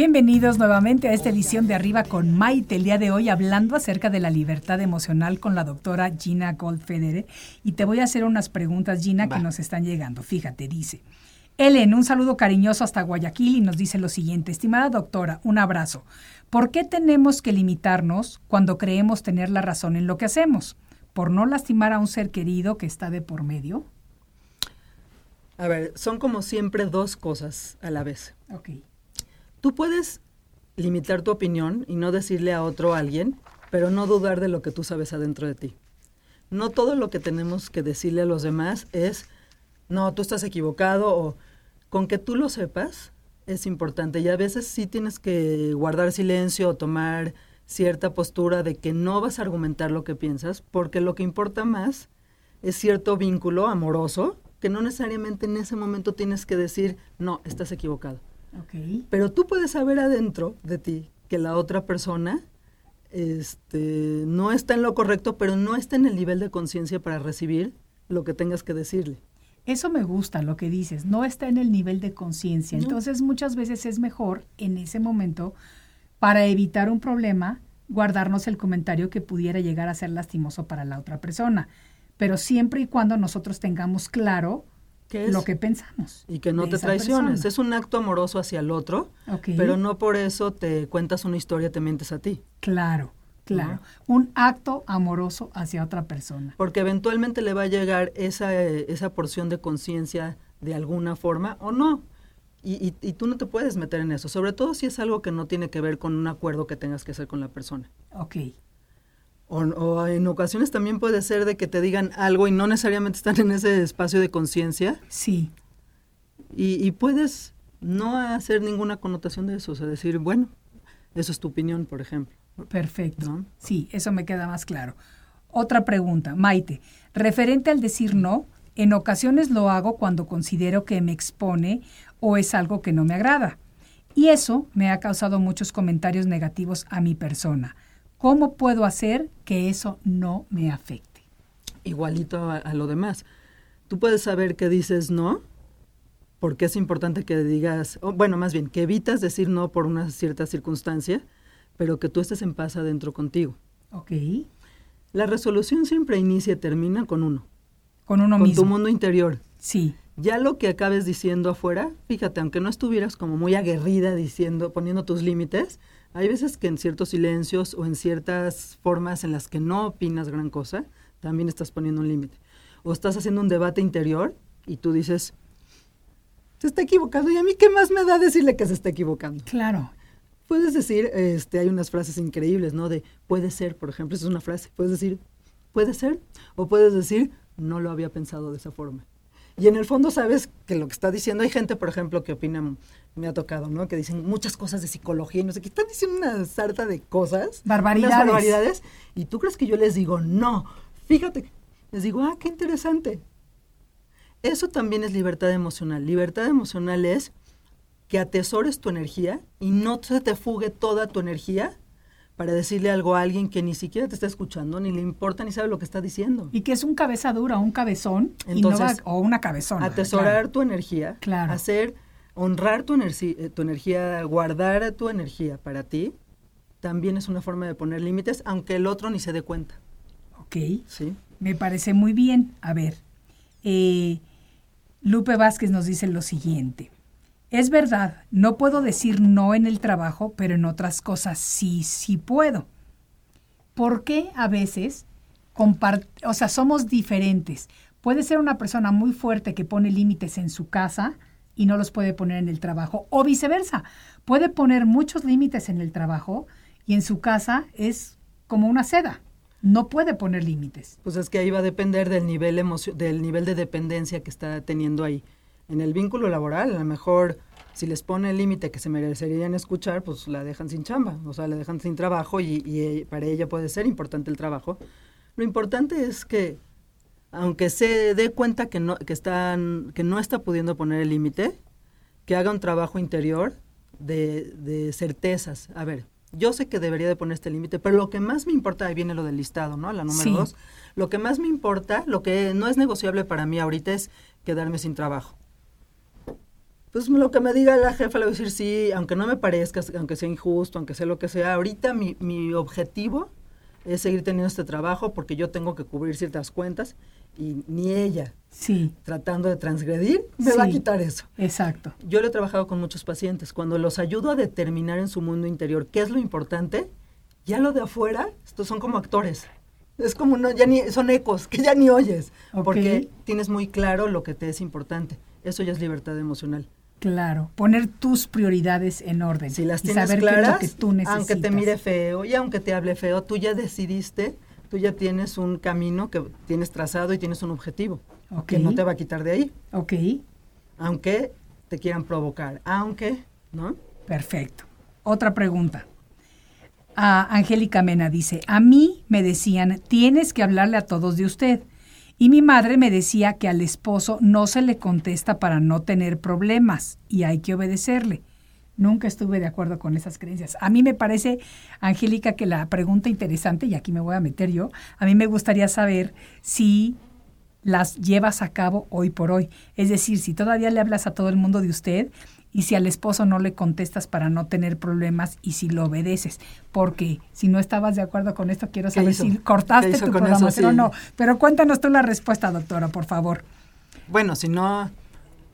Bienvenidos nuevamente a esta edición de Arriba con Maite. El día de hoy hablando acerca de la libertad emocional con la doctora Gina Goldfedere. Y te voy a hacer unas preguntas, Gina, que nos están llegando. Fíjate, dice. Ellen, un saludo cariñoso hasta Guayaquil y nos dice lo siguiente. Estimada doctora, un abrazo. ¿Por qué tenemos que limitarnos cuando creemos tener la razón en lo que hacemos? ¿Por no lastimar a un ser querido que está de por medio? A ver, son como siempre dos cosas a la vez. Ok. Tú puedes limitar tu opinión y no decirle a otro alguien, pero no dudar de lo que tú sabes adentro de ti. No todo lo que tenemos que decirle a los demás es, no, tú estás equivocado o con que tú lo sepas es importante y a veces sí tienes que guardar silencio o tomar cierta postura de que no vas a argumentar lo que piensas, porque lo que importa más es cierto vínculo amoroso que no necesariamente en ese momento tienes que decir, no, estás equivocado. Pero tú puedes saber adentro de ti que la otra persona este, no está en lo correcto, pero no está en el nivel de conciencia para recibir lo que tengas que decirle. Eso me gusta lo que dices, no está en el nivel de conciencia. No. Entonces muchas veces es mejor en ese momento, para evitar un problema, guardarnos el comentario que pudiera llegar a ser lastimoso para la otra persona. Pero siempre y cuando nosotros tengamos claro ¿Qué es? lo que pensamos. y que no te traiciones. persona. Es un acto amoroso hacia el otro, pero no por eso te cuentas una historia, te mientes a ti. Claro, claro. Un acto amoroso hacia otra persona. Porque eventualmente le va a llegar esa, eh, esa porción de conciencia de alguna forma o no. Y, y- y tú no te puedes meter en eso, sobre todo si es algo que no tiene que ver con un acuerdo que tengas que hacer con la persona. Ok. O, o en ocasiones también puede ser de que te digan algo y no necesariamente están en ese espacio de conciencia Sí, y, y puedes no hacer ninguna connotación de eso, o sea, decir, bueno, eso es tu opinión, por ejemplo. perfecto. ¿No? Sí, eso me queda más claro. Otra pregunta, Maite. Referente al decir no, en ocasiones lo hago cuando considero que me expone o es algo que no me agrada. Y eso me ha causado muchos comentarios negativos a mi persona. ¿Cómo puedo hacer que eso no me afecte? igualito a, a lo demás. Tú puedes saber que dices no, porque es importante que digas, o bueno, más bien, que evitas decir no por una cierta circunstancia, pero que tú estés en paz adentro contigo. Ok. La resolución siempre inicia y termina con uno, Con uno con mismo. tu mundo interior. Sí, Ya lo que acabes diciendo afuera, fíjate, aunque no estuvieras como muy aguerrida diciendo, poniendo tus límites, hay veces que en ciertos silencios o en ciertas formas en las que no opinas gran cosa, también estás poniendo un límite. O estás haciendo un debate interior y tú dices, se está equivocando y a mí qué más me da decirle que se está equivocando. claro. Puedes decir, este, hay unas frases increíbles, ¿no? De puede ser, por ejemplo, esa es una frase. Puedes decir, puede ser, o puedes decir, no lo había pensado de esa forma. Y en el fondo sabes que lo que está diciendo, hay gente, por ejemplo, que opina, me ha tocado, ¿no? Que dicen muchas cosas de psicología y no sé qué, están diciendo una sarta de cosas. Barbaridades. unas barbaridades. Y tú crees que yo les digo, no, fíjate, les digo, ah, qué interesante. Eso también es libertad emocional. Libertad emocional es que atesores tu energía y no se te fugue toda tu energía para decirle algo a alguien que ni siquiera te está escuchando, ni le importa, ni sabe lo que está diciendo. Y que es un cabeza dura, un cabezón, y no va- Entonces, o una cabezona. Atesorar claro. tu energía, Claro. hacer, honrar tu, eh, tu energía, guardar tu energía para ti, también es una forma de poner límites, aunque el otro ni se dé cuenta. Ok. ¿sí? Me parece muy bien. A ver, eh, Lupe Vázquez nos dice lo siguiente. Es verdad, no puedo decir no en el trabajo, pero en otras cosas sí, sí puedo. ¿Por qué a veces, o sea, somos diferentes? Puede ser una persona muy fuerte que pone límites en su casa y no los puede poner en el trabajo, o viceversa. Puede poner muchos límites en el trabajo y en su casa es como una seda. No puede poner límites. Pues es que ahí va a depender del nivel, del nivel de dependencia que está teniendo ahí. En el vínculo laboral, a lo mejor si les pone el límite que se merecerían escuchar, pues la dejan sin chamba, o sea, la dejan sin trabajo y, y, eh, para ella puede ser importante el trabajo. Lo importante es que, aunque se dé cuenta que no, que están, que no está pudiendo poner el límite, que haga un trabajo interior de, de certezas. A ver, yo sé que debería de poner este límite, pero lo que más me importa, ahí viene lo del listado, ¿no? La número Sí. dos. Lo que más me importa, lo que no es negociable para mí ahorita es quedarme sin trabajo. Pues lo que me diga la jefa le voy a decir sí, aunque no me parezca, aunque sea injusto, aunque sea lo que sea. Ahorita mi, mi objetivo es seguir teniendo este trabajo porque yo tengo que cubrir ciertas cuentas y ni ella, Sí, tratando de transgredir, me va a quitar eso. exacto. Yo lo he trabajado con muchos pacientes. Cuando los ayudo a determinar en su mundo interior qué es lo importante, ya lo de afuera, estos son como actores. Es como no, ya ni, son ecos que ya ni oyes, porque tienes muy claro lo que te es importante. Eso ya es libertad emocional. Claro, poner tus prioridades en orden Si las y tienes saber qué es lo que tú necesitas. aunque te mire feo y aunque te hable feo, tú ya decidiste, tú ya tienes un camino que tienes trazado y tienes un objetivo que no te va a quitar de ahí, Ok, aunque te quieran provocar, aunque, ¿no? perfecto. Otra pregunta. Ah, Angélica Mena dice, a mí me decían, tienes que hablarle a todos de usted. Y mi madre me decía que al esposo no se le contesta para no tener problemas y hay que obedecerle. Nunca estuve de acuerdo con esas creencias. A mí me parece, Angélica, que la pregunta interesante, y aquí me voy a meter yo, a mí me gustaría saber si las llevas a cabo hoy por hoy. Es decir, si todavía le hablas a todo el mundo de usted y si al esposo no le contestas para no tener problemas y si lo obedeces. Porque si no estabas de acuerdo con esto, quiero ¿Qué saber hizo? si cortaste ¿Qué hizo tu eso? programación o no. Pero cuéntanos tú la respuesta, doctora, por favor. Bueno, si no,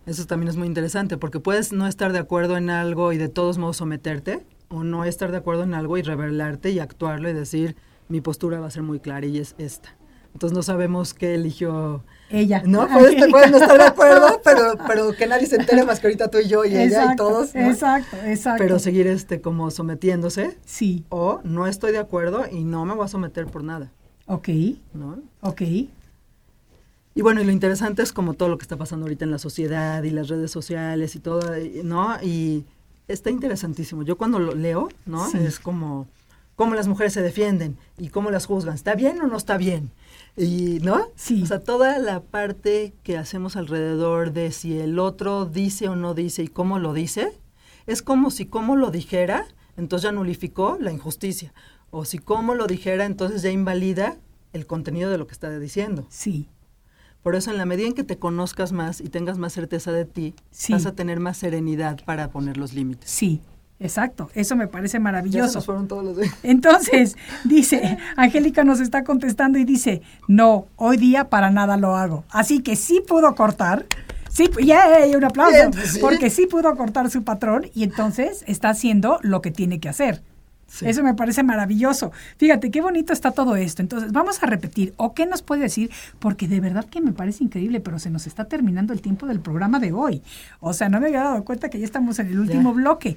eso también es muy interesante, porque puedes no estar de acuerdo en algo y de todos modos someterte, o no estar de acuerdo en algo y rebelarte y actuarlo y decir, mi postura va a ser muy clara y es esta. Entonces no sabemos qué eligió. Ella. No, puedes no estar de acuerdo, pero, pero que nadie se entere más que ahorita tú y yo y ella y todos. ¿no? Exacto, exacto. Pero seguir este como sometiéndose, Sí, o no estoy de acuerdo y no me voy a someter por nada, ok, ¿no? ok. Y bueno, y lo interesante es como todo lo que está pasando ahorita en la sociedad y las redes sociales y todo, ¿no? Y está interesantísimo. Yo cuando lo leo, ¿no? Sí. Es como cómo las mujeres se defienden y cómo las juzgan. ¿Está bien o no está bien? Y, ¿no? Sí. O sea, toda la parte que hacemos alrededor de si el otro dice o no dice y cómo lo dice, es como si cómo lo dijera, entonces ya nulificó la injusticia. O si cómo lo dijera, entonces ya invalida el contenido de lo que está diciendo. Sí, Por eso, en la medida en que te conozcas más y tengas más certeza de ti, Sí. vas a tener más serenidad para poner los límites. sí, exacto. Eso me parece Ya se maravilloso. nos fueron todos los de... Entonces, dice, Angélica nos está contestando y dice, no, hoy día para nada lo hago. Así que sí pudo cortar. Sí, ya un aplauso, Bien, pues sí. porque sí pudo cortar su patrón y entonces está haciendo lo que tiene que hacer. Sí. Eso me parece maravilloso. Fíjate qué bonito está todo esto. Entonces, vamos a repetir. ¿O qué nos puede decir? Porque de verdad que me parece increíble, pero se nos está terminando el tiempo del programa de hoy. O sea, no me había dado cuenta que ya estamos en el último bloque.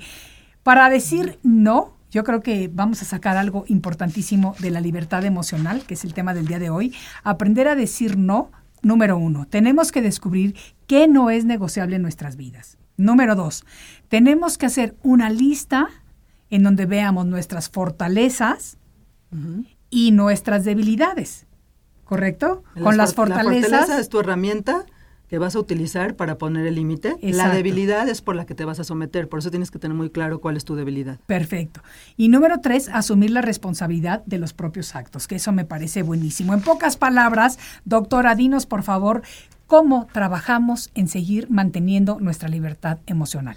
Para decir no, yo creo que vamos a sacar algo importantísimo de la libertad emocional, que es el tema del día de hoy. Aprender a decir no, número uno. Tenemos que descubrir qué no es negociable en nuestras vidas. Número dos, tenemos que hacer una lista en donde veamos nuestras fortalezas y nuestras debilidades. ¿Correcto? Con las for- La fortalezas. fortaleza es tu herramienta que vas a utilizar para poner el límite. La debilidad es por la que te vas a someter. Por eso tienes que tener muy claro cuál es tu debilidad. Perfecto. Y número tres, asumir la responsabilidad de los propios actos, que eso me parece buenísimo. En pocas palabras, doctora, dinos por favor cómo trabajamos en seguir manteniendo nuestra libertad emocional.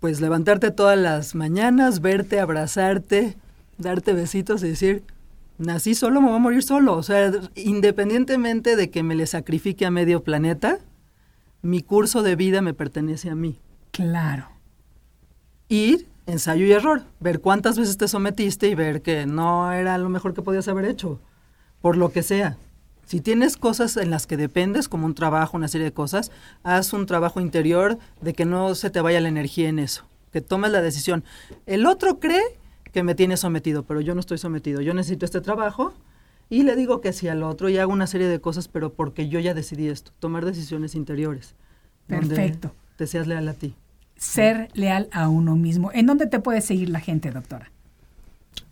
Pues levantarte todas las mañanas, verte, abrazarte, darte besitos y decir, nací solo, me voy a morir solo. O sea, independientemente de que me le sacrifique a medio planeta, mi curso de vida me pertenece a mí. Claro. Ir, ensayo y error, ver cuántas veces te sometiste y ver que no era lo mejor que podías haber hecho, por lo que sea. Si tienes cosas en las que dependes, como un trabajo, una serie de cosas, haz un trabajo interior de que no se te vaya la energía en eso, que tomes la decisión. El otro cree que me tiene sometido, pero yo no estoy sometido. Yo necesito este trabajo y le digo que sí al otro y hago una serie de cosas, pero porque yo ya decidí esto, tomar decisiones interiores. donde Perfecto. Te seas leal a ti. Ser leal a uno mismo. ¿En dónde te puede seguir la gente, doctora?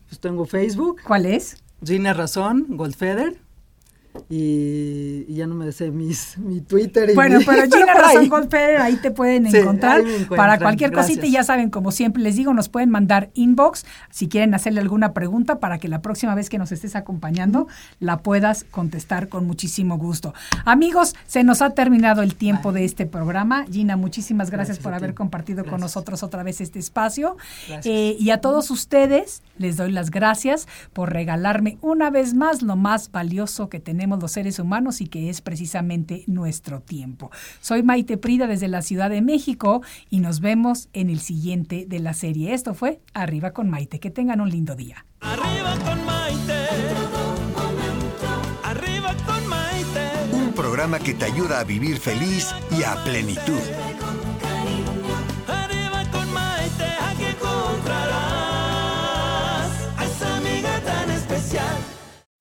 Pues tengo Facebook, ¿Cuál es? Gina Razón, Goldfeder. Y, y ya no me sé mis, mi Twitter. Y Bueno, mi- pero Gina. Razón Goldfeder, ahí te pueden Sí, encontrar para cualquier Gracias. cosita y ya saben, como siempre les digo, nos pueden mandar inbox si quieren hacerle alguna pregunta para que la próxima vez que nos estés acompañando la puedas contestar con muchísimo gusto. Amigos, se nos ha terminado el tiempo de este programa. Gina, muchísimas gracias, Gracias por haber ti. compartido con nosotros otra vez este espacio. Eh, y a todos ustedes les doy las gracias por regalarme una vez más lo más valioso que tenemos los seres humanos y que es precisamente nuestro tiempo. Soy Maite Prida desde la Ciudad de México y nos vemos en el siguiente de la serie. Esto fue Arriba con Maite. Que tengan un lindo día. Arriba con Maite. Arriba con Maite. Un programa que te ayuda a vivir feliz y a plenitud.